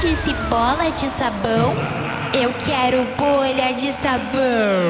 disse bola de sabão, eu quero bolha de sabão.